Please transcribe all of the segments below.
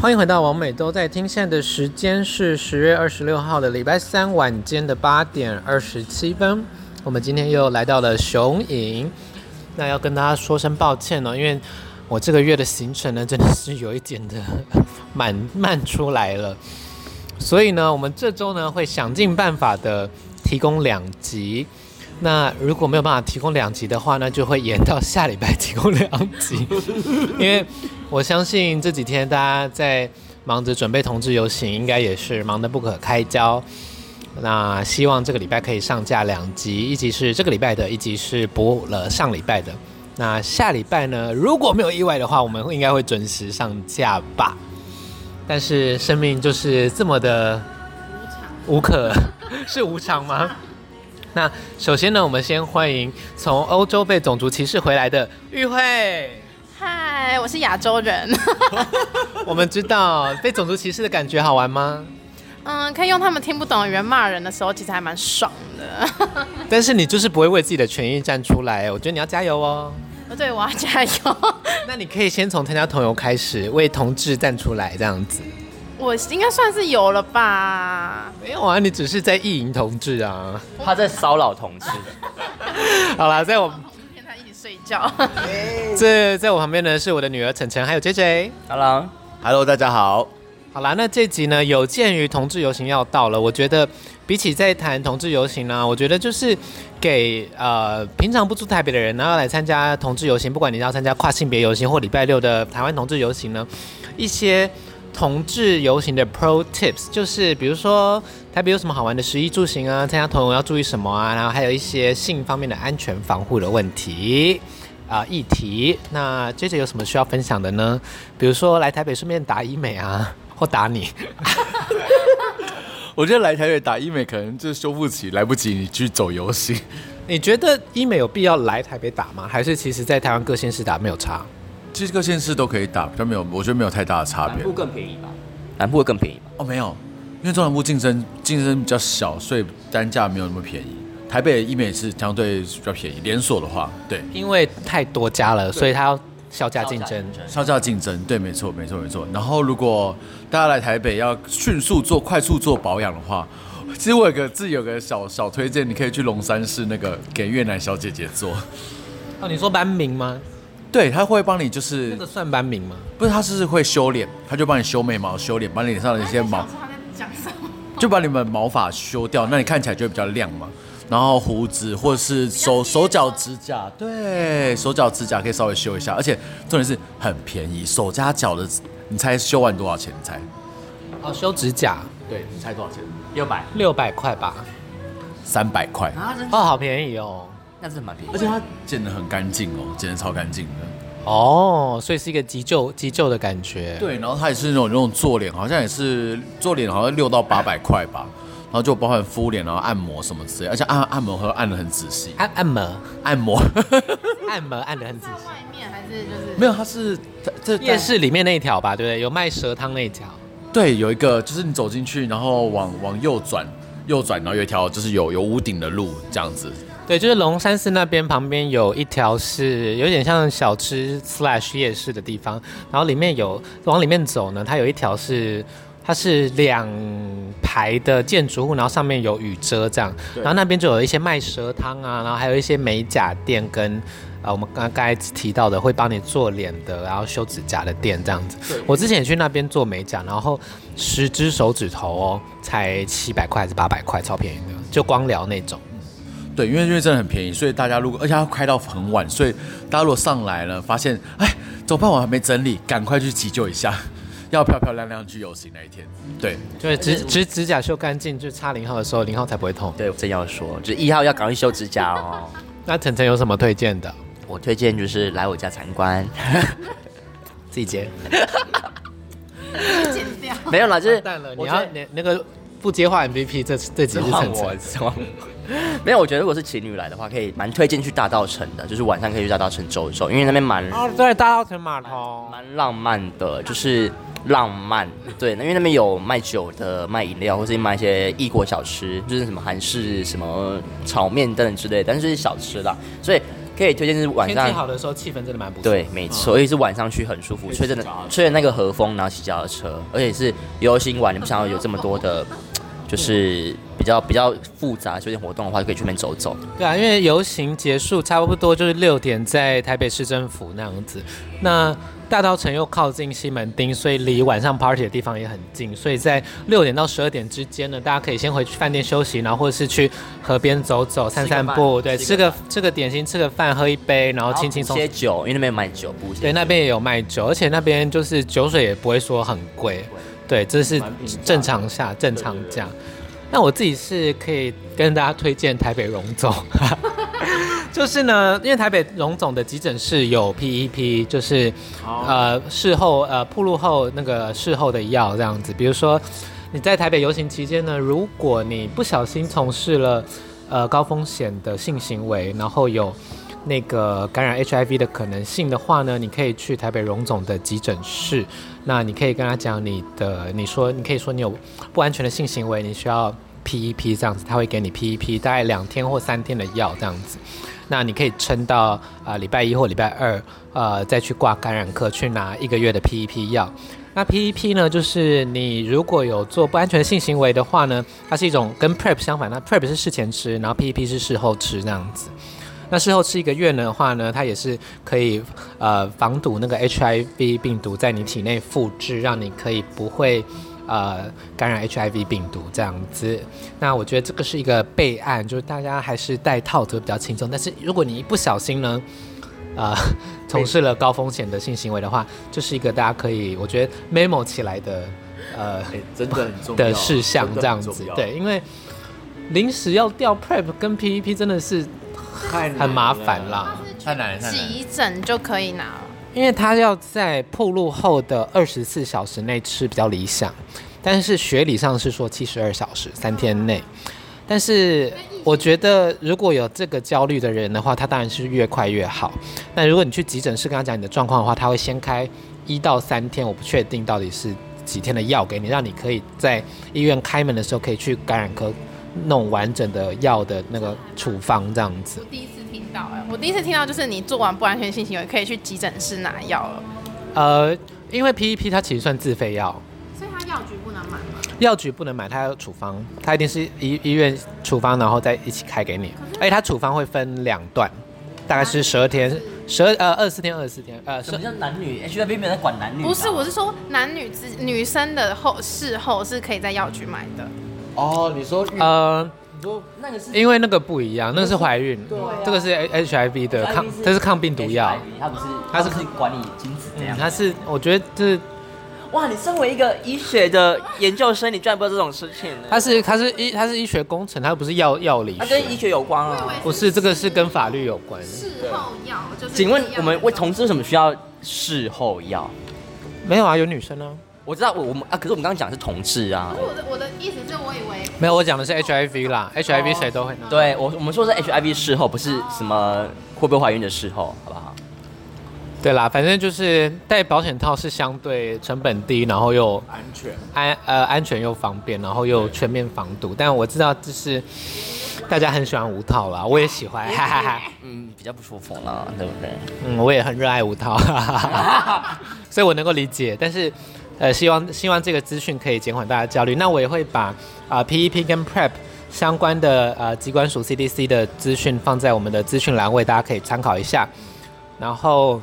欢迎回到王美都在听，现在的时间是十月二十六号的礼拜三晚间的八点二十七分。我们今天又来到了雄影，那要跟大家说声抱歉哦，因为我这个月的行程呢，真的是有一点的满慢出来了，所以呢，我们这周呢会想尽办法的提供两集。那如果没有办法提供两集的话呢，就会延到下礼拜提供两集，因为我相信这几天大家在忙着准备同志游行，应该也是忙得不可开交。那希望这个礼拜可以上架两集，一集是这个礼拜的，一集是补了上礼拜的。那下礼拜呢，如果没有意外的话，我们应该会准时上架吧。但是生命就是这么的无可，是无常吗？那首先呢，我们先欢迎从欧洲被种族歧视回来的玉慧。嗨，我是亚洲人。我们知道被种族歧视的感觉好玩吗？嗯，可以用他们听不懂的语言骂人的时候，其实还蛮爽的。但是你就是不会为自己的权益站出来，我觉得你要加油哦。对，我要加油。那你可以先从参加同游开始，为同志站出来，这样子。我应该算是有了吧？没有啊，你只是在意淫同志啊，他在骚扰同志。好了，在我跟他一起睡觉。这在我旁边呢，是我的女儿晨晨，还有 JJ。Hello，Hello，大家好。好啦，那这集呢，有鉴于同志游行要到了，我觉得比起在谈同志游行呢，我觉得就是给呃平常不住台北的人，然后来参加同志游行，不管你要参加跨性别游行或礼拜六的台湾同志游行呢，一些。同志游行的 Pro Tips 就是，比如说台北有什么好玩的食衣住行啊，参加同游要注意什么啊，然后还有一些性方面的安全防护的问题啊、呃、议题。那接着有什么需要分享的呢？比如说来台北顺便打医美啊，或打你。我觉得来台北打医美可能就修复起来不及，你去走游行。你觉得医美有必要来台北打吗？还是其实在台湾各县市打没有差？其实各县市都可以打，比较没有，我觉得没有太大的差别。南部更便宜吧？南部会更便宜哦，没有，因为中南部竞争竞争比较小，所以单价没有那么便宜。台北的医美是相对比较便宜，连锁的话，对，因为太多家了，所以它要削价竞争，削价竞争，对，没错，没错，没错。然后如果大家来台北要迅速做、快速做保养的话，其实我有个自己有个小小推荐，你可以去龙山市那个给越南小姐姐做。哦，你说班名吗？对，他会帮你，就是那个算班名吗？不是，他是会修脸，他就帮你修眉毛、修脸，把你脸上的一些毛，就把你们毛发修掉，那你看起来就会比较亮嘛。然后胡子或者是手手脚指甲，对，手脚指甲可以稍微修一下，而且重点是很便宜，手加脚的，你猜修完多少钱？你猜？哦，修指甲，对，你猜多少钱？六百，六百块吧，三百块啊，哦，好便宜哦。那是蛮便宜，而且它剪得很干净哦，剪得超干净的。哦，所以是一个急救急救的感觉。对，然后它也是那种那种做脸，好像也是做脸，好像六到八百块吧。然后就包含敷脸，然后按摩什么之类，而且按按摩会按得很仔细。按按摩，按摩，按摩按的很仔细。外面还是就是没有，它是这夜市里面那一条吧，对不对？有卖蛇汤那一条。对，有一个就是你走进去，然后往往右转，右转，然后有一条就是有有屋顶的路这样子。对，就是龙山寺那边旁边有一条是有点像小吃 slash 夜市的地方，然后里面有往里面走呢，它有一条是它是两排的建筑物，然后上面有雨遮这样，然后那边就有一些卖蛇汤啊，然后还有一些美甲店跟呃我们刚刚才提到的会帮你做脸的，然后修指甲的店这样子。我之前也去那边做美甲，然后十只手指头哦才七百块还是八百块，超便宜的，就光疗那种。对，因为因为真的很便宜，所以大家如果而且它开到很晚，所以大家如果上来了，发现哎，怎么办？我还没整理，赶快去急救一下，要漂漂亮亮去游行那一天。对，对，指指指甲修干净，就插零号的时候，零号才不会痛。对，我正要说，就是一号要赶快修指甲哦。那晨晨有什么推荐的？我推荐就是来我家参观，自己接。剪掉。没有啦，就是你要那那个不接话 MVP，这这几日晨晨。没有，我觉得如果是情侣来的话，可以蛮推荐去大稻城的，就是晚上可以去大稻城走一走，因为那边蛮哦，对，大稻城码头。蛮浪漫的，就是浪漫，对，因为那边有卖酒的、卖饮料，或是卖一些异国小吃，就是什么韩式什么炒面等等之类的，但是是小吃啦，所以可以推荐是晚天上气好的时候，气氛真的蛮不错。对，没错，而且是晚上去很舒服，吹着那吹着那个和风，然后骑脚踏车，而且是游行完，你不想要 有这么多的，就是比较比较复杂休闲活动的话，就可以去那边走走。对啊，因为游行结束差不多就是六点，在台北市政府那样子。那大稻埕又靠近西门町，所以离晚上 party 的地方也很近。所以在六点到十二点之间呢，大家可以先回去饭店休息，然后或者是去河边走走、散散步，对，吃个吃个点心、吃个饭、喝一杯，然后轻轻松松。些酒，因为那边有卖酒，不对，那边也有卖酒，而且那边就是酒水也不会说很贵，对，这是正常下正常价。那我自己是可以跟大家推荐台北荣总。就是呢，因为台北荣总的急诊室有 PEP，就是呃事后呃铺路后那个事后的药这样子。比如说你在台北游行期间呢，如果你不小心从事了呃高风险的性行为，然后有那个感染 HIV 的可能性的话呢，你可以去台北荣总的急诊室。那你可以跟他讲你的，你说你可以说你有不安全的性行为，你需要 PEP 这样子，他会给你 PEP 大概两天或三天的药这样子。那你可以撑到啊、礼拜一或礼拜二，呃，再去挂感染科去拿一个月的 PEP 药。那 PEP 呢，就是你如果有做不安全性行为的话呢，它是一种跟 PrEP 相反，那 PrEP 是事前吃，然后 PEP 是事后吃这样子。那事后吃一个月的话呢，它也是可以呃防堵那个 HIV 病毒在你体内复制，让你可以不会。呃，感染 HIV 病毒这样子，那我觉得这个是一个备案，就是大家还是戴套子比较轻松。但是如果你一不小心呢，呃，从事了高风险的性行为的话，这是一个大家可以我觉得 memo 起来的呃，真的很重要的事项这样子。对，因为临时要调 PrEP 跟 PEP 真的是很很麻烦啦，太难了，急诊就可以拿了。因为他要在暴露后的二十四小时内吃比较理想，但是学理上是说七十二小时三天内。但是我觉得如果有这个焦虑的人的话，他当然是越快越好。那如果你去急诊室跟他讲你的状况的话，他会先开一到三天，我不确定到底是几天的药给你，让你可以在医院开门的时候可以去感染科弄完整的药的那个处方这样子。我第一次听到，就是你做完不安全性行为可以去急诊室拿药了。呃，因为 PEP 它其实算自费药，所以它药局不能买吗？药局不能买，它要处方，它一定是医医院处方，然后再一起开给你。而且它处方会分两段，大概是十二天，十二呃二十四天，二十四天。呃，什么叫男女？HIV 没有在管男女。不是，我是说男女之女生的后事后是可以在药局买的。哦，你说呃。那个是因为那个不一样，那个是怀孕，对，这个是 HIV 的抗，这是抗病毒药，它不是，它是管理精子这样，它是，我觉得这，哇，你身为一个医学的研究生，你居然不知道这种事情？它是，它是医，它是医学工程，它不是药药理，它跟医学有关啊，不是，这个是跟法律有关。事后药就是，请问我们为同志为什么需要事后药？没有啊，有女生啊。我知道，我我们啊，可是我们刚刚讲的是同志啊。我的我的意思是我以为没有，我讲的是 HIV 啦，HIV 谁都会拿。对我我们说的是 HIV 事后，不是什么会不会怀孕的事后，好不好？对啦，反正就是戴保险套是相对成本低，然后又安全，安呃安全又方便，然后又全面防毒。但我知道就是大家很喜欢无套啦，我也喜欢，哈哈哈。嗯，比较不舒服啦，对不对？嗯，我也很热爱无套，哈哈哈。所以我能够理解，但是。呃，希望希望这个资讯可以减缓大家焦虑。那我也会把啊、PEP 跟 PrEP 相关的呃机关署 CDC 的资讯放在我们的资讯栏位，大家可以参考一下。然后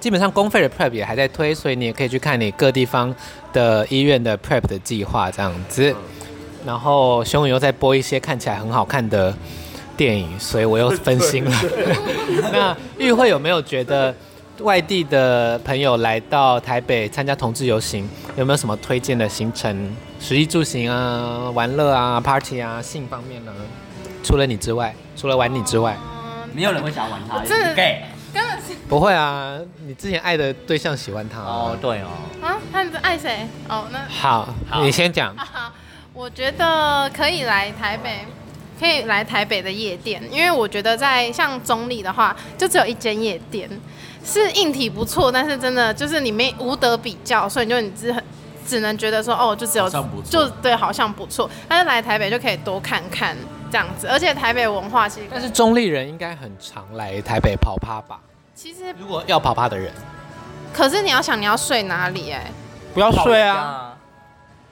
基本上公费的 PrEP 也还在推，所以你也可以去看你各地方的医院的 PrEP 的计划这样子。然后熊宇又在播一些看起来很好看的电影，所以我又分心了。那玉慧有没有觉得？外地的朋友来到台北参加同志游行，有没有什么推荐的行程？食衣住行啊，玩乐啊，party 啊，性方面呢？除了你之外，除了玩你之外，没有人会想要玩他。这是 gay，根本是不会啊！你之前爱的对象喜欢他哦，对哦。啊，他爱谁？哦，那好，好你先讲。我觉得可以来台北，可以来台北的夜店，因为我觉得在像中坜的话，就只有一间夜店。是硬体不错，但是真的就是你没无得比较，所以你就你只很只能觉得说哦，就只有就对，好像不错。但是来台北就可以多看看这样子。而且台北文化其实，但是中立人应该很常来台北跑趴吧？其实如果要跑趴的人，可是你要想你要睡哪里哎、不要睡啊，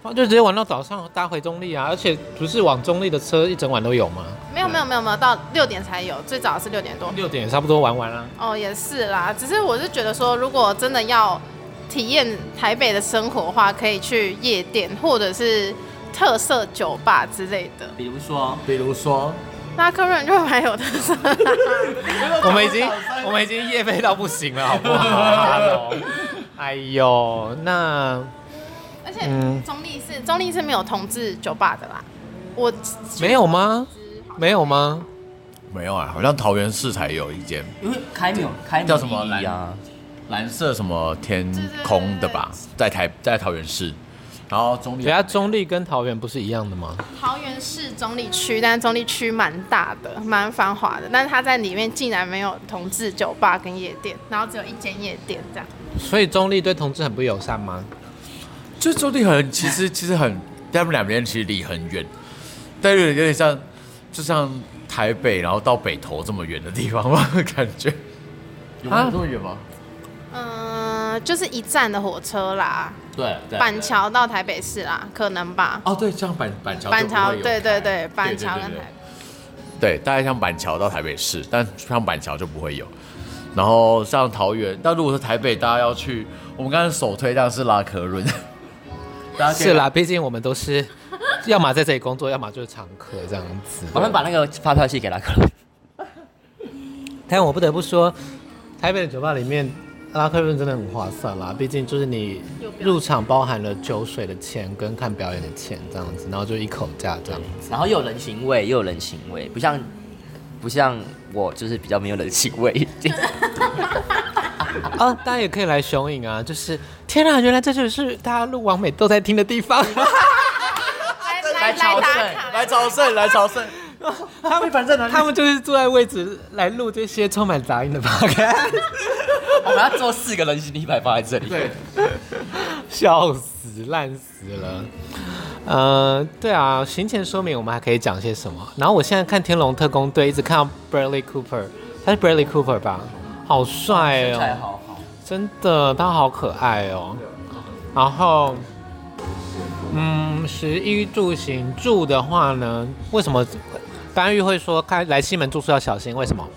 啊，就直接玩到早上搭回中立啊！而且不是往中立的车一整晚都有吗？没有没有没有没有，到六点才有，最早是六点多。六点也差不多玩完了。哦，也是啦，只是我是觉得说，如果真的要体验台北的生活的话，可以去夜店或者是特色酒吧之类的。比如说，比如说，拉客人就蛮有特色的。我们已经我们已经夜飞到不行了，好不好 哎呦，那而且嗯中立是中立是没有同志酒吧的啦。我没有吗？没有吗？没有啊，好像桃园市才有一间因为开没有开叫什么蓝啊？蓝色什么天空的吧，在台在桃园市，然后中立人家中立跟桃园不是一样的吗？桃园市中立区，但是中立区蛮大的，蛮繁华的，但是它在里面竟然没有同志酒吧跟夜店，然后只有一间夜店这样。所以中立对同志很不友善吗？就中立很其实其实很，他们两边其实离很远，但是有点像，就像台北然后到北投这么远的地方吗，感觉。有啊这么远吗？嗯、就是一站的火车啦，对对板桥到台北市啦，可能吧。哦，对，像板板桥板桥，对对对，板桥跟台对，大概像板桥到台北市，但像板桥就不会有。然后像桃园，但如果是台北，大家要去，我们刚才首推当然是拉科润，是啦，毕竟我们都是要么在这里工作，要么就是常客这样子。我们把那个发票寄给拉克人。但我不得不说，台北的酒吧里面拉克润真的很划算啦，毕竟就是你入场包含了酒水的钱跟看表演的钱这样子，然后就一口价这样子。然后又有人情味，又有人情味，不像不像我，就是比较没有人情味。啊，大家也可以来雄影啊！就是天啊，原来这就是大家录完美都在听的地方。来朝圣来朝圣，来朝圣。他们反正他们就是坐在位置来录这些充满杂音的 podcast，我们要做四个人形立牌放在这里。对，笑死烂死了。呃，对啊，行前说明我们还可以讲些什么？然后我现在看《天龙特工队》，一直看到 Bradley Cooper，他是 Bradley Cooper 吧？好帅身材哦，好好。真的，他好可爱哦。然后，嗯，食衣住行住的话呢，为什么班玉会说开来西门住宿要小心？为什么？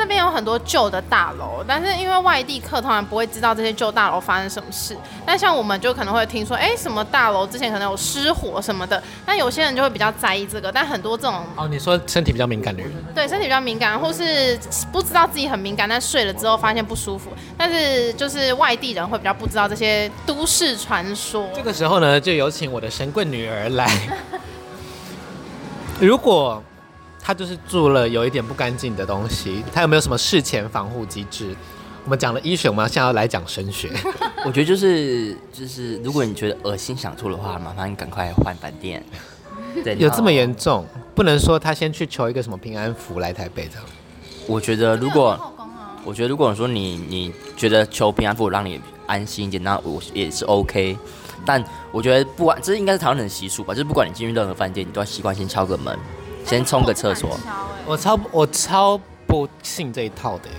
就是这边有很多旧的大楼，但是因为外地客通常不会知道这些旧大楼发生什么事。但像我们就可能会听说，哎，什么大楼之前可能有失火什么的。但有些人就会比较在意这个，但很多这种哦，你说身体比较敏感的人，对身体比较敏感，或是不知道自己很敏感，但睡了之后发现不舒服。但是就是外地人会比较不知道这些都市传说。这个时候呢，就有请我的神棍女儿来。如果他就是住了有一点不干净的东西，他有没有什么事前防护机制？我们讲了医学，我们现在要来讲神学。我觉得就是就是，如果你觉得恶心想吐的话，麻烦你赶快换饭店。对，有这么严重？不能说他先去求一个什么平安符来台北的。我觉得如果我觉得如果说你你觉得求平安符让你安心一点，那我也是 OK。但我觉得不管这应该是台湾人的习俗吧，就是不管你进入任何饭店，你都要习惯先敲个门，先冲个厕所。我超我超不信这一套的耶，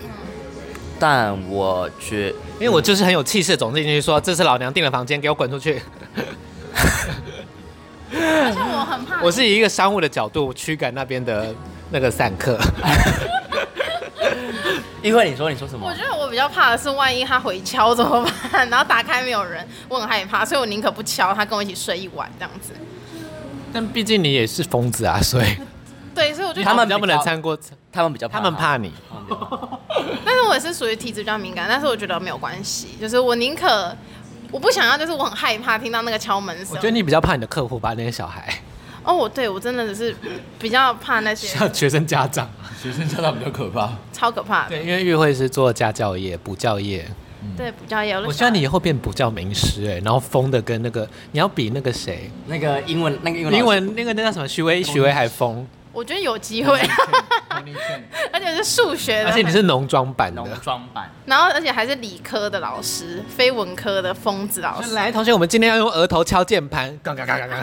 但我觉因为我就是很有气势，总进去说这是老娘订的房间，给我滚出去。而且我很怕，我是以一个商务的角度驱赶那边的那个散客。因为你说你说什么我？觉得我比较怕的是，万一他回敲怎么办？然后打开没有人，我很害怕，所以我宁可不敲，他跟我一起睡一晚这样子。但毕竟你也是疯子啊，所以对，所以我就他们比比较较不能参过，他们比较他们怕你。但是我也是属于体质比较敏感，但是我觉得没有关系，就是我宁可我不想要，就是我很害怕听到那个敲门声。我觉得你比较怕你的客户吧，那些小孩，哦，我对我真的只是比较怕那些像学生家长。学生家长比较可怕。超可怕的。对，因为玉慧是做家教业、补教业。对，补教业。我希望你以后变补教名师哎，然后疯的跟那个你要比那个谁，那个英文那个英文英文那个那叫什么？徐威，徐威还疯，我觉得有机会，而且是数学的，而且你是农庄版的农。庄版。然后而且还是理科的老师，非文科的疯子老师。来，同学，我们今天要用额头敲键盘，刚刚刚刚刚。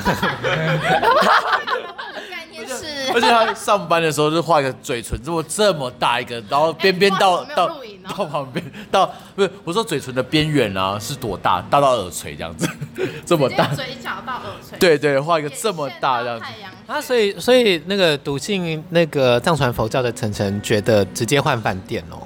是而且他上班的时候就画一个嘴唇这么这么大一个，然后边边到、欸到 到旁边到不是我说嘴唇的边缘啊是多大？大到耳垂这样子，这么大。嘴角到耳垂。对对，画一个这么大这样子。啊，所以所以那个笃信那个藏传佛教的晨晨觉得直接换饭店哦。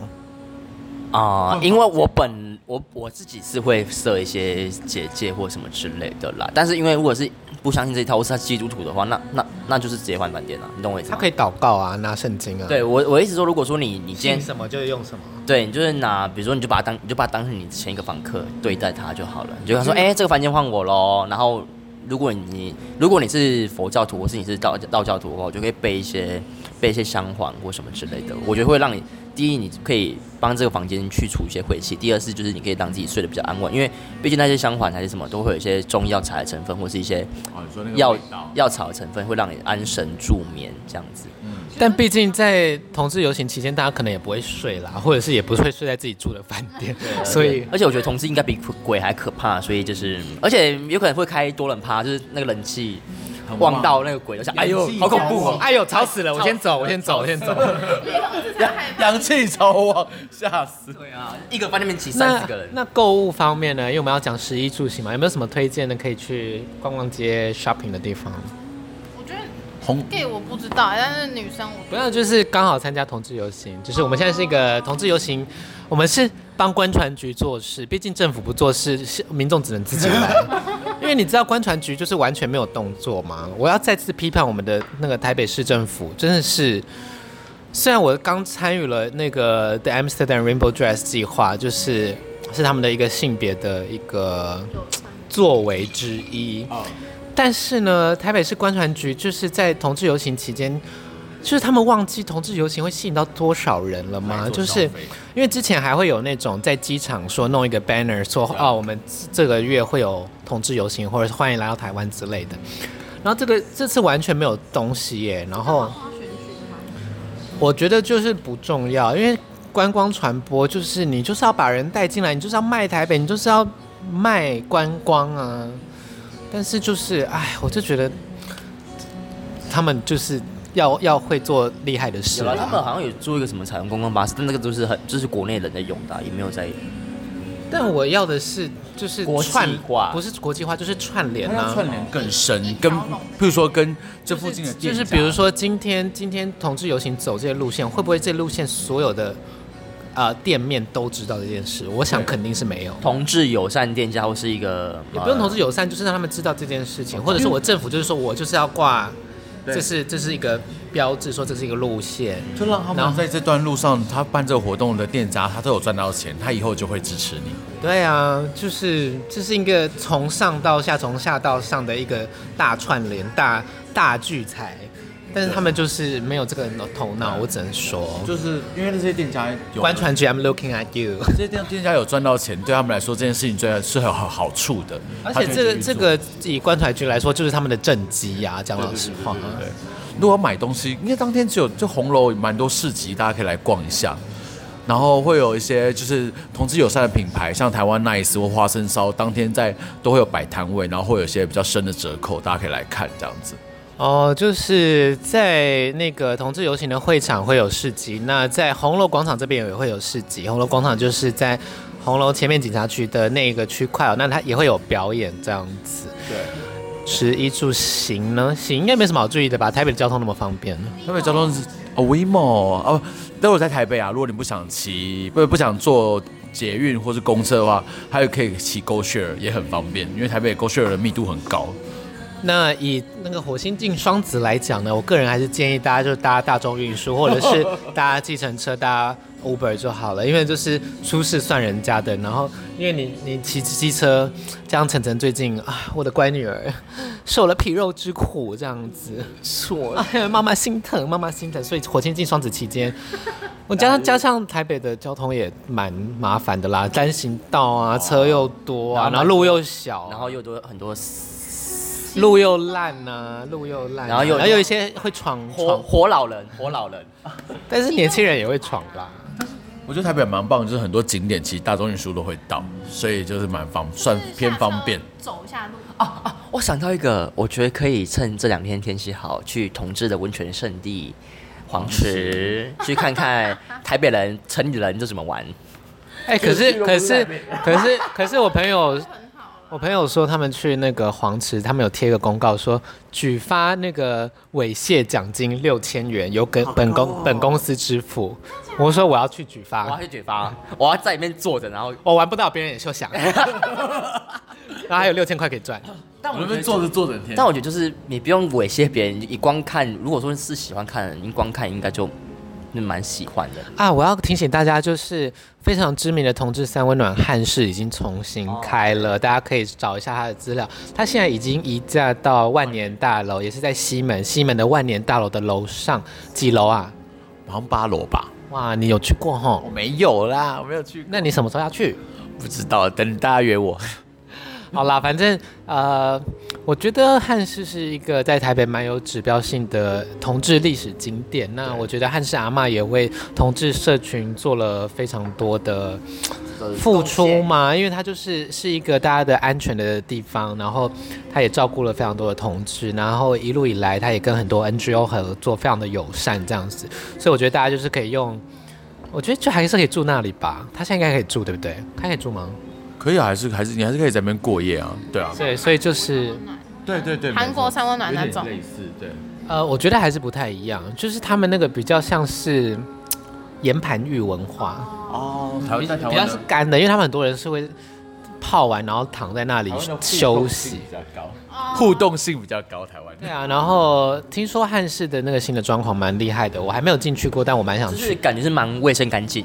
啊、呃，因为我本我我自己是会设一些结界或什么之类的啦，但是因为如果是不相信这一套，或是他基督徒的话，那那那就是直接换饭店了，你懂我意思吗？他可以祷告啊，拿圣经啊。对我我意思说，如果说你你今天什么就用什么，对你就是拿，比如说你就把它当你就把它当成你前一个房客对待他就好了，你就跟他说，哎、欸，这个房间换我喽。然后如果你如果你是佛教徒或是你是道道教徒的话，我就可以备一些备一些香环或什么之类的，我觉得会让你。第一，你可以帮这个房间去除一些晦气；第二是，就是你可以让自己睡得比较安稳，因为毕竟那些香环还是什么，都会有一些中药材的成分，或是一些药药草的成分，会让你安神助眠这样子。嗯，但毕竟在同志游行期间，大家可能也不会睡啦，或者是也不会睡在自己住的饭店，所以，而且我觉得同志应该比鬼还可怕，所以就是，而且有可能会开多人趴，就是那个冷气。望到那个鬼，我想，哎呦，好恐怖哦！哎呦，吵死了！我先走，我先走，我先走。阳气超旺，吓死！对啊，一个饭店里面挤三十个人。那购物方面呢？因为我们要讲食衣住行嘛，有没有什么推荐的可以去逛逛街、shopping 的地方？我觉得红 gay 我不知道，但是女生我不要，就是刚好参加同志游行，就是我们现在是一个同志游行，我们是帮官船局做事，毕竟政府不做事，民众只能自己来。因为你知道观船局就是完全没有动作吗？我要再次批判我们的那个台北市政府，真的是。虽然我刚参与了那个 The Amsterdam Rainbow Dress 计划，就是是他们的一个性别的一个作为之一，但是呢，台北市观船局就是在同志游行期间。就是他们忘记同志游行会吸引到多少人了吗？就是因为之前还会有那种在机场说弄一个 banner 说哦，我们这个月会有同志游行，或者是欢迎来到台湾之类的。然后这个这次完全没有东西耶。然后我觉得就是不重要，因为观光传播就是你就是要把人带进来，你就是要卖台北，你就是要卖观光啊。但是就是哎，我就觉得他们就是。要要会做厉害的事，他们好像有做一个什么彩虹公共巴士，但那个都是很就是国内人在用的，也没有在。但我要的是就是国际化，不是国际化，就是串联啊，串联更深，跟譬如说跟这附近的就是，就是比如说今天今天同志游行走这些路线，会不会这路线所有的啊、呃、店面都知道这件事？我想肯定是没有。同志友善店家或是一个也不用同志友善，就是让他们知道这件事情，或者是我政府就是说我就是要挂。这是这是一个标志，说这是一个路线，就让他们在这段路上，他办这个活动的店家，他都有赚到钱，他以后就会支持你。对啊，就是这是一个从上到下，从下到上的一个大串联、大大聚财。但是他们就是没有这个头脑，我只能说，就是因为那些店家有观传局，I'm looking at you。这些店店家有赚到钱，对他们来说这件事情最是很有好处的。而且这个这个以观传局来说，就是他们的政绩呀。讲老实话，对。如果买东西，因为当天只有就红楼蛮多市集，大家可以来逛一下。然后会有一些就是同志友善的品牌，像台湾 Nice 或花生烧，当天在都会有摆摊位，然后会有一些比较深的折扣，大家可以来看这样子。哦，就是在那个同志游行的会场会有市集，那在红楼广场这边也会有市集。红楼广场就是在红楼前面警察局的那个区块哦，那它也会有表演这样子。对，食衣住行呢，行应该没什么好注意的吧？台北的交通那么方便，台北交通是哦，WeMo 哦，都有在台北啊。如果你不想骑，不不想坐捷运或是公车的话，还有可以骑 GoShare 也很方便，因为台北 GoShare 的密度很高。那以那个火星进双子来讲呢，我个人还是建议大家就搭大众运输，或者是 搭计程车、搭 Uber 就好了，因为就是出事算人家的。然后，因为你你骑机车，像晨晨最近啊，我的乖女儿受了皮肉之苦，这样子，错，哎呀，妈妈心疼，妈妈心疼。所以火星进双子期间，我加上加上台北的交通也蛮麻烦的啦，单行道啊，车又多啊，然后路又小，然后又多很多。路又烂呐、啊，路又烂、啊，然后有然后有一些会闯活活老人，活老人，但是年轻人也会闯吧。我觉得台北蛮棒，就是很多景点其实大众运输都会到，所以就是蛮方算偏方便。走一下路啊啊！我想到一个，我觉得可以趁这两天天气好，去同志的温泉圣地黄池去看看台北人城里人都怎么玩。哎、欸，可是可是可是可是我朋友。我朋友说，他们去那个黄池，他们有贴个公告说，举发那个猥亵奖金六千元，由跟本公本公司支付。我说我要去举发，我要去举发，我要在里面坐着，然后我玩不到，别人也休想。然后还有六千块可以赚。但我们坐着坐整天。但我觉得就是你不用猥亵别人，你光看，如果说是喜欢看的，你光看应该就。是蛮喜欢的啊！我要提醒大家，就是非常知名的同志三温暖汉室已经重新开了，大家可以找一下他的资料。他现在已经移驾到万年大楼，也是在西门，西门的万年大楼的楼上几楼啊？好像八楼吧？哇，你有去过哈？我没有啦，我没有去。那你什么时候要去？不知道，等大家约我。好啦，反正呃，我觉得汉室是一个在台北蛮有指标性的同志历史景点。那我觉得汉室阿嬷也为同志社群做了非常多的付出嘛，因为它就是是一个大家的安全的地方，然后他也照顾了非常多的同志，然后一路以来他也跟很多 NGO 合作，非常的友善这样子。所以我觉得大家就是可以用，我觉得就还是可以住那里吧。他现在应该可以住，对不对？他可以住吗？可以啊，还是还是你还是可以在那边过夜啊，对啊。对，所以就是，对对对，韩国三温暖那种。类似，对。呃，我觉得还是不太一样，就是他们那个比较像是岩盘浴文化哦，比较是干的，因为他们很多人是会泡完然后躺在那里休息，比较高，互动性比较高，台湾。对啊，然后听说汉室的那个新的装潢蛮厉害的，我还没有进去过，但我蛮想去，感觉是蛮卫生干净。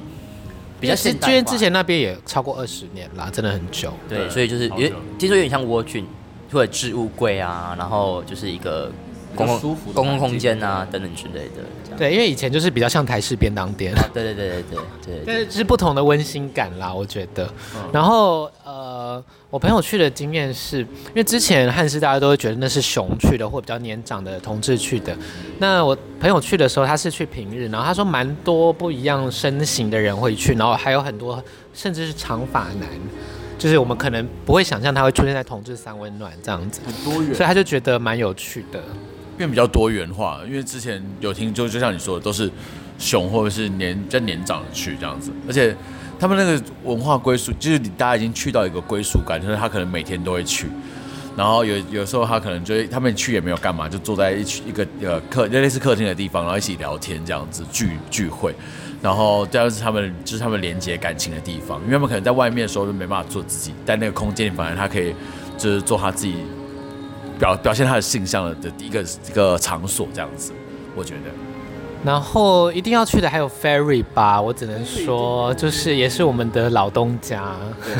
比较现代，因为之前那边也超过二十年啦，真的很久。对，所以就是有听说有点像蜗居，或者置物柜啊，然后就是一个公共公共空间啊等等之类的。对，因为以前就是比较像台式便当店。对对对对对对。但是是不同的温馨感啦，我觉得。然后呃，我朋友去的经验是，因为之前汉斯大家都会觉得那是熊去的，或比较年长的同志去的。那我朋友去的时候，他是去平日，然后他说蛮多不一样身形的人会去，然后还有很多甚至是长发男，就是我们可能不会想象他会出现在同志三温暖这样子，很多元，所以他就觉得蛮有趣的。变比较多元化，因为之前有听就就像你说的，都是熊或者是年比较年长的去这样子，而且他们那个文化归属，就是你大家已经去到一个归属感，就是他可能每天都会去，然后有有时候他可能就他们去也没有干嘛，就坐在一起一个呃客类似客厅的地方，然后一起聊天这样子聚聚会，然后这样是他们就是他们连接感情的地方，因为他们可能在外面的时候就没办法做自己，在那个空间里反而他可以就是做他自己。表表现他的性向的第一个一个场所这样子，我觉得。然后一定要去的还有 Ferry 吧，我只能说就是也是我们的老东家。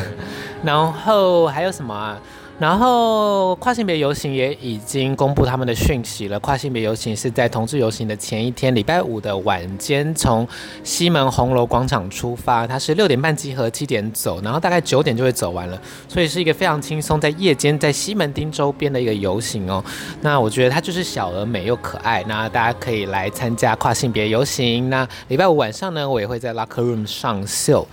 然后还有什么啊？然后跨性别游行也已经公布他们的讯息了。跨性别游行是在同志游行的前一天，礼拜五的晚间，从西门红楼广场出发，它是六点半集合，七点走，然后大概九点就会走完了。所以是一个非常轻松，在夜间在西门町周边的一个游行哦。那我觉得它就是小而美又可爱，那大家可以来参加跨性别游行。那礼拜五晚上呢，我也会在 Locker Room 上秀。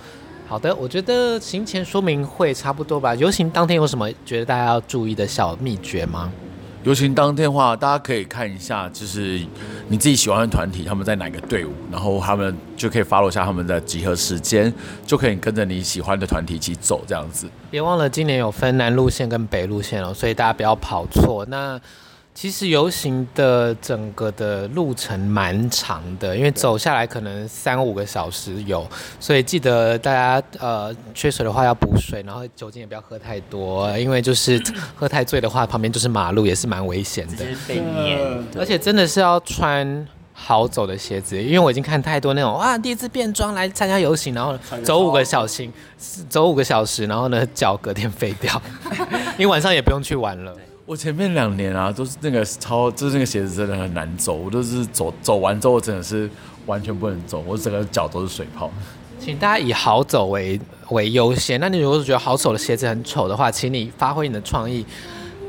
好的，我觉得行前说明会差不多吧。游行当天有什么觉得大家要注意的小秘诀吗？游行当天的话，大家可以看一下，就是你自己喜欢的团体他们在哪个队伍，然后他们就可以 follow 下他们的集合时间，就可以跟着你喜欢的团体一起走这样子。别忘了今年有分南路线跟北路线哦，所以大家不要跑错。那其实游行的整个的路程蛮长的，因为走下来可能三五个小时有，所以记得大家呃缺水的话要补水，然后酒精也不要喝太多，因为就是喝太醉的话，旁边就是马路，也是蛮危险的。被碾，而且真的是要穿好走的鞋子，因为我已经看太多那种哇，第一次变装来参加游行，然后走五个小时，走五个小时，然后呢脚隔天废掉，因为晚上也不用去玩了。我前面两年啊，都是那个超，就是那个鞋子真的很难走，我都是走走完之后真的是完全不能走，我整个脚都是水泡。请大家以好走为为优先。那你如果是觉得好走的鞋子很丑的话，请你发挥你的创意，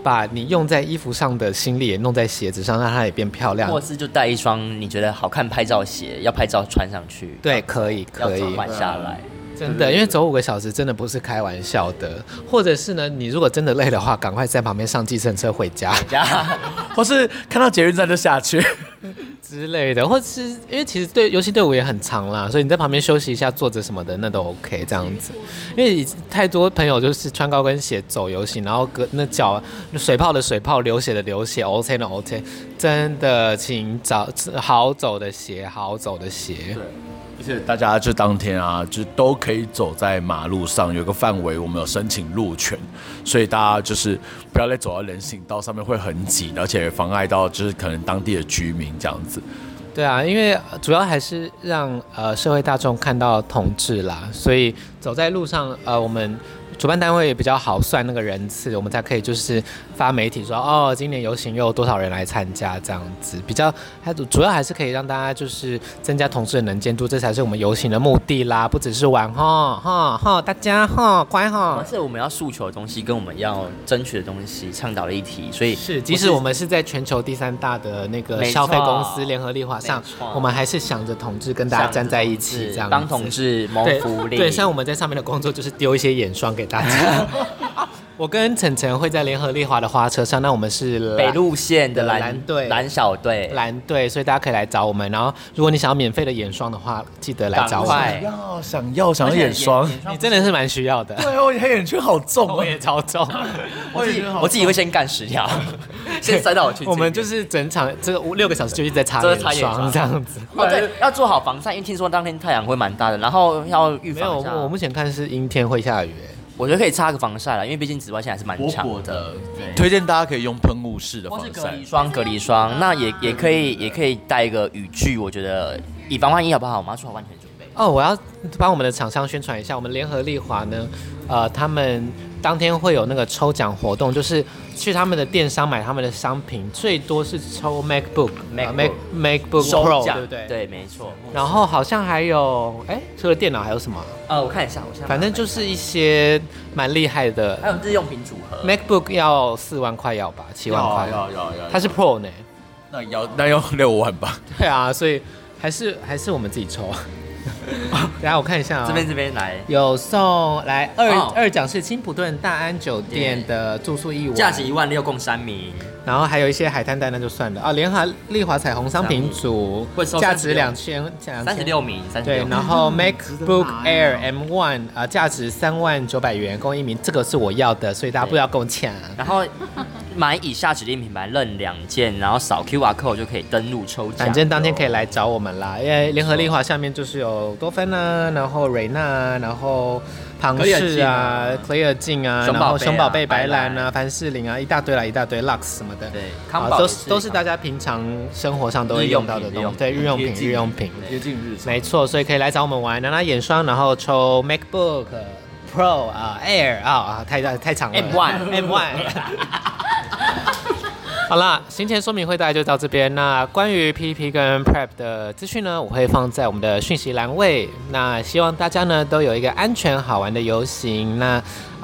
把你用在衣服上的心力也弄在鞋子上，让它也变漂亮。或是就带一双你觉得好看拍照鞋，要拍照穿上去。对，可以可以换下来。真的，因为走五个小时真的不是开玩笑的。或者是呢，你如果真的累的话，赶快在旁边上计程车回家，或是看到捷运站就下去 之类的。或是因为其实对游行队伍也很长啦，所以你在旁边休息一下、坐着什么的，那都 OK 这样子。因为太多朋友就是穿高跟鞋走游行，然后隔那脚水泡的水泡、流血的流血，OK 的 OK，真的请找好走的鞋，好走的鞋。对。而且大家就当天啊，就都可以走在马路上，有个范围我们有申请路权，所以大家就是不要再走到人行道上面会很挤，而且妨碍到就是可能当地的居民这样子。对啊，因为主要还是让呃社会大众看到同志啦，所以走在路上呃我们。主办单位也比较好算那个人次，我们才可以就是发媒体说哦，今年游行又有多少人来参加这样子，比较还主要还是可以让大家就是增加同志的能见度，这才是我们游行的目的啦，不只是玩哈哈哈，大家哈乖哈。是我们要诉求的东西跟我们要争取的东西倡导的议题，所以是即使我们是在全球第三大的那个消费公司联合利华上，我们还是想着同志跟大家站在一起这样子，帮同志谋福利。对，像我们在上面的工作就是丢一些眼霜给。大家，我跟晨晨会在联合利华的花车上，那我们是北路线的蓝蓝队蓝小队蓝队，所以大家可以来找我们。然后，如果你想要免费的眼霜的话，记得来找我们。要想要想要眼霜，你真的是蛮需要的。对哦，你黑眼圈好重，我也超重。我自己我自己会先干十条，先塞到我去。我们就是整场这个五六个小时就一直在擦眼霜这样子。哦，对，要做好防晒，因为听说当天太阳会蛮大的，然后要预防我目前看是阴天会下雨。我觉得可以擦个防晒啦，因为毕竟紫外线还是蛮强的。对，推荐大家可以用喷雾式的防晒，隔离霜，隔离霜。那也也可以，也可以带一个雨具。我觉得以防万一，好不好？我们要做好万全准备。哦，我要帮我们的厂商宣传一下，我们联合利华呢，呃，他们。当天会有那个抽奖活动，就是去他们的电商买他们的商品，最多是抽 MacBook、Mac、Mac、MacBook Pro，对不对？对，没错。然后好像还有，哎，除了电脑还有什么？呃，我看一下，我想。反正就是一些蛮厉害的。还有日用品组合。MacBook 要四万块要吧？七万块。要要要。它是 Pro 呢？那要那要六万吧？对啊，所以还是还是我们自己抽。等下我看一下啊，这边这边来有送来二二奖是青普顿大安酒店的住宿一晚，价值一万六，共三名。然后还有一些海滩单，那就算了啊。联合丽华彩虹商品组价值两千，三十六名，对。然后 MacBook Air M One 啊，价值三万九百元，共一名。这个是我要的，所以大家不要跟我抢。然后买以下指定品牌任两件，然后扫 QR code 就可以登录抽奖。反正当天可以来找我们啦，因为联合利华下面就是有多芬啊，然后瑞娜，然后。庞氏啊，Clear 镜啊，然后熊宝贝白兰啊，凡士林啊，一大堆啦，一大堆 Lux 什么的，对，都是都是大家平常生活上都会用到的东西，对，日用品，日用品，接近日常，没错，所以可以来找我们玩，拿拿眼霜，然后抽 MacBook Pro 啊，Air 啊啊，太大太长了，M1 M1。好啦，行前说明会大概就到这边。那关于 PP 跟 Prep 的资讯呢，我会放在我们的讯息栏位。那希望大家呢都有一个安全好玩的游行。那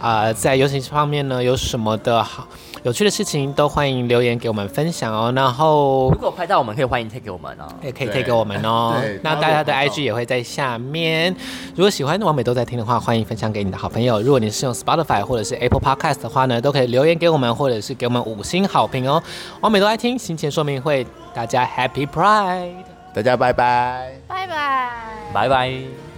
啊、呃，在游行方面呢，有什么的好？有趣的事情都欢迎留言给我们分享哦。然后如果拍到，我们可以欢迎 take 给我们哦，也可以 take 给我们哦。那大家的 IG 也会在下面。如果喜欢完美都在听的话，欢迎分享给你的好朋友。如果你是用 Spotify 或者是 Apple Podcast 的话呢，都可以留言给我们，或者是给我们五星好评哦。完美都爱听，行前说明会，大家 Happy Pride，大家拜拜，拜拜，拜拜。